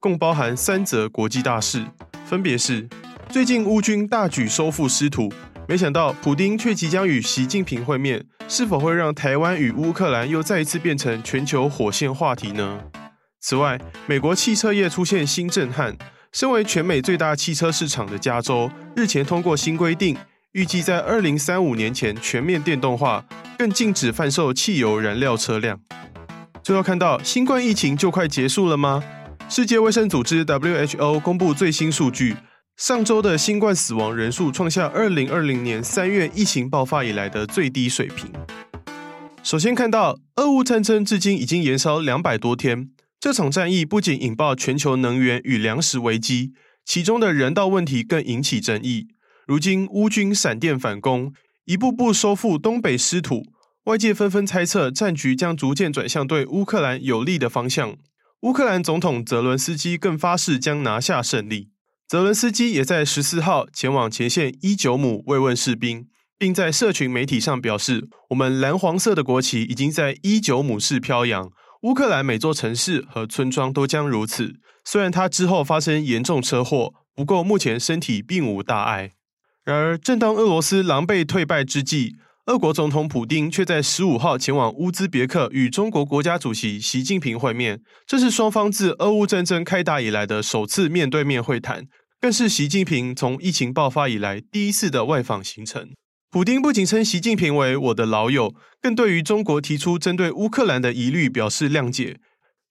共包含三则国际大事，分别是：最近乌军大举收复失土，没想到普丁却即将与习近平会面，是否会让台湾与乌克兰又再一次变成全球火线话题呢？此外，美国汽车业出现新震撼，身为全美最大汽车市场的加州，日前通过新规定，预计在二零三五年前全面电动化，更禁止贩售汽油燃料车辆。最后看到新冠疫情就快结束了吗？世界卫生组织 WHO 公布最新数据，上周的新冠死亡人数创下二零二零年三月疫情爆发以来的最低水平。首先看到，俄乌战争至今已经延烧两百多天，这场战役不仅引爆全球能源与粮食危机，其中的人道问题更引起争议。如今乌军闪电反攻，一步步收复东北失土。外界纷纷猜测，战局将逐渐转向对乌克兰有利的方向。乌克兰总统泽伦斯基更发誓将拿下胜利。泽伦斯基也在十四号前往前线伊久姆慰问士兵，并在社群媒体上表示：“我们蓝黄色的国旗已经在伊久姆市飘扬，乌克兰每座城市和村庄都将如此。”虽然他之后发生严重车祸，不过目前身体并无大碍。然而，正当俄罗斯狼狈退败之际，俄国总统普丁却在十五号前往乌兹别克与中国国家主席习近平会面，这是双方自俄乌战争开打以来的首次面对面会谈，更是习近平从疫情爆发以来第一次的外访行程。普丁不仅称习近平为我的老友，更对于中国提出针对乌克兰的疑虑表示谅解，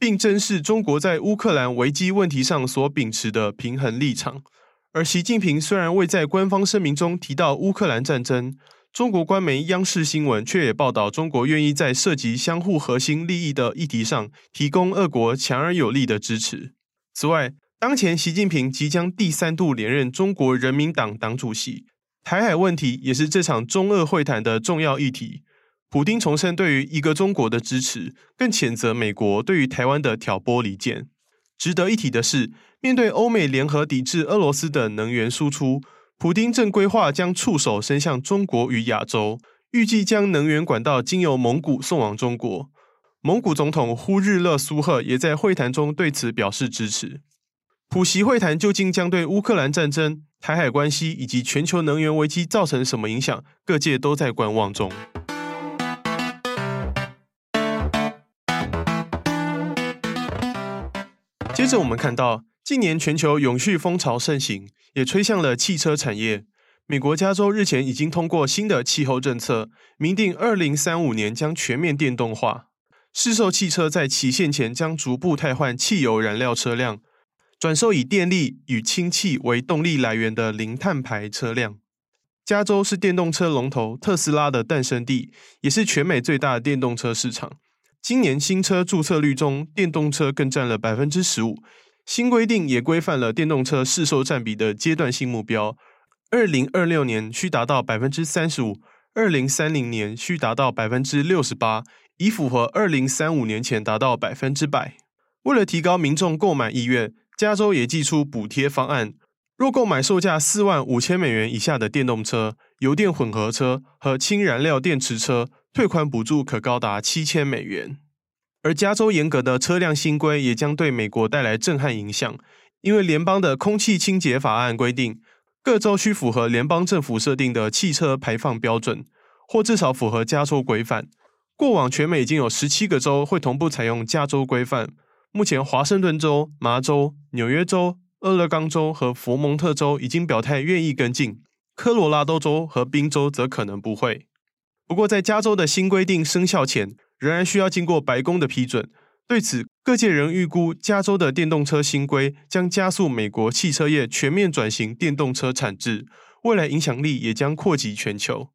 并珍视中国在乌克兰危机问题上所秉持的平衡立场。而习近平虽然未在官方声明中提到乌克兰战争。中国官媒央视新闻却也报道，中国愿意在涉及相互核心利益的议题上提供俄国强而有力的支持。此外，当前习近平即将第三度连任中国人民党党主席，台海问题也是这场中俄会谈的重要议题。普丁重申对于一个中国的支持，更谴责美国对于台湾的挑拨离间。值得一提的是，面对欧美联合抵制俄罗斯的能源输出。普丁正规划将触手伸向中国与亚洲，预计将能源管道经由蒙古送往中国。蒙古总统呼日勒苏赫也在会谈中对此表示支持。普习会谈究竟将对乌克兰战争、台海关系以及全球能源危机造成什么影响？各界都在观望中。接着我们看到。近年全球永续风潮盛行，也吹向了汽车产业。美国加州日前已经通过新的气候政策，明定二零三五年将全面电动化。市售汽车在期限前将逐步汰换汽油燃料车辆，转售以电力与氢气为动力来源的零碳排车辆。加州是电动车龙头特斯拉的诞生地，也是全美最大的电动车市场。今年新车注册率中，电动车更占了百分之十五。新规定也规范了电动车市售占比的阶段性目标，二零二六年需达到百分之三十五，二零三零年需达到百分之六十八，以符合二零三五年前达到百分之百。为了提高民众购买意愿，加州也祭出补贴方案，若购买售价四万五千美元以下的电动车、油电混合车和氢燃料电池车，退款补助可高达七千美元。而加州严格的车辆新规也将对美国带来震撼影响，因为联邦的空气清洁法案规定，各州需符合联邦政府设定的汽车排放标准，或至少符合加州规范。过往全美已经有十七个州会同步采用加州规范，目前华盛顿州、麻州、纽约州、俄勒冈州和佛蒙特州已经表态愿意跟进，科罗拉多州和宾州则可能不会。不过，在加州的新规定生效前，仍然需要经过白宫的批准。对此，各界仍预估加州的电动车新规将加速美国汽车业全面转型电动车产制，未来影响力也将扩及全球。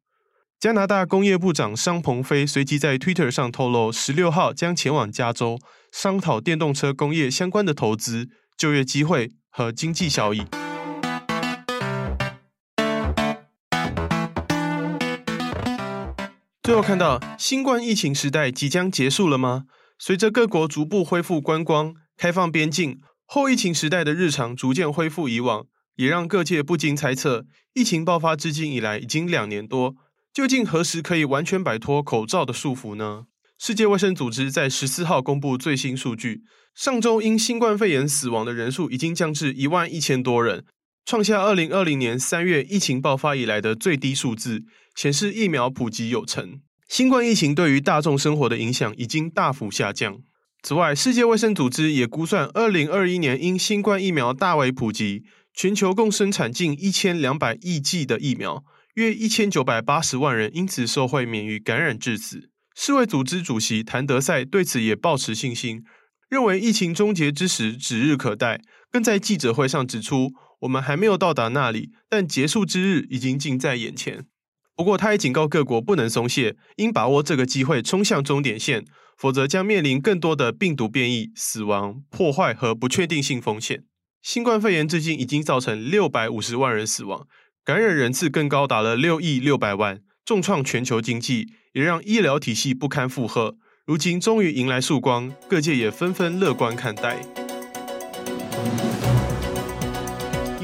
加拿大工业部长商鹏飞随即在 Twitter 上透露，十六号将前往加州商讨电动车工业相关的投资、就业机会和经济效益。最后看到，新冠疫情时代即将结束了吗？随着各国逐步恢复观光、开放边境，后疫情时代的日常逐渐恢复以往，也让各界不禁猜测：疫情爆发至今以来已经两年多，究竟何时可以完全摆脱口罩的束缚呢？世界卫生组织在十四号公布最新数据，上周因新冠肺炎死亡的人数已经降至一万一千多人，创下二零二零年三月疫情爆发以来的最低数字，显示疫苗普及有成。新冠疫情对于大众生活的影响已经大幅下降。此外，世界卫生组织也估算，二零二一年因新冠疫苗大为普及，全球共生产近一千两百亿剂的疫苗，约一千九百八十万人因此受惠免于感染致死。世卫组织主席谭德赛对此也抱持信心，认为疫情终结之时指日可待，更在记者会上指出，我们还没有到达那里，但结束之日已经近在眼前。不过，他也警告各国不能松懈，应把握这个机会冲向终点线，否则将面临更多的病毒变异、死亡、破坏和不确定性风险。新冠肺炎至今已经造成六百五十万人死亡，感染人次更高达了六亿六百万，重创全球经济，也让医疗体系不堪负荷。如今终于迎来曙光，各界也纷纷乐观看待。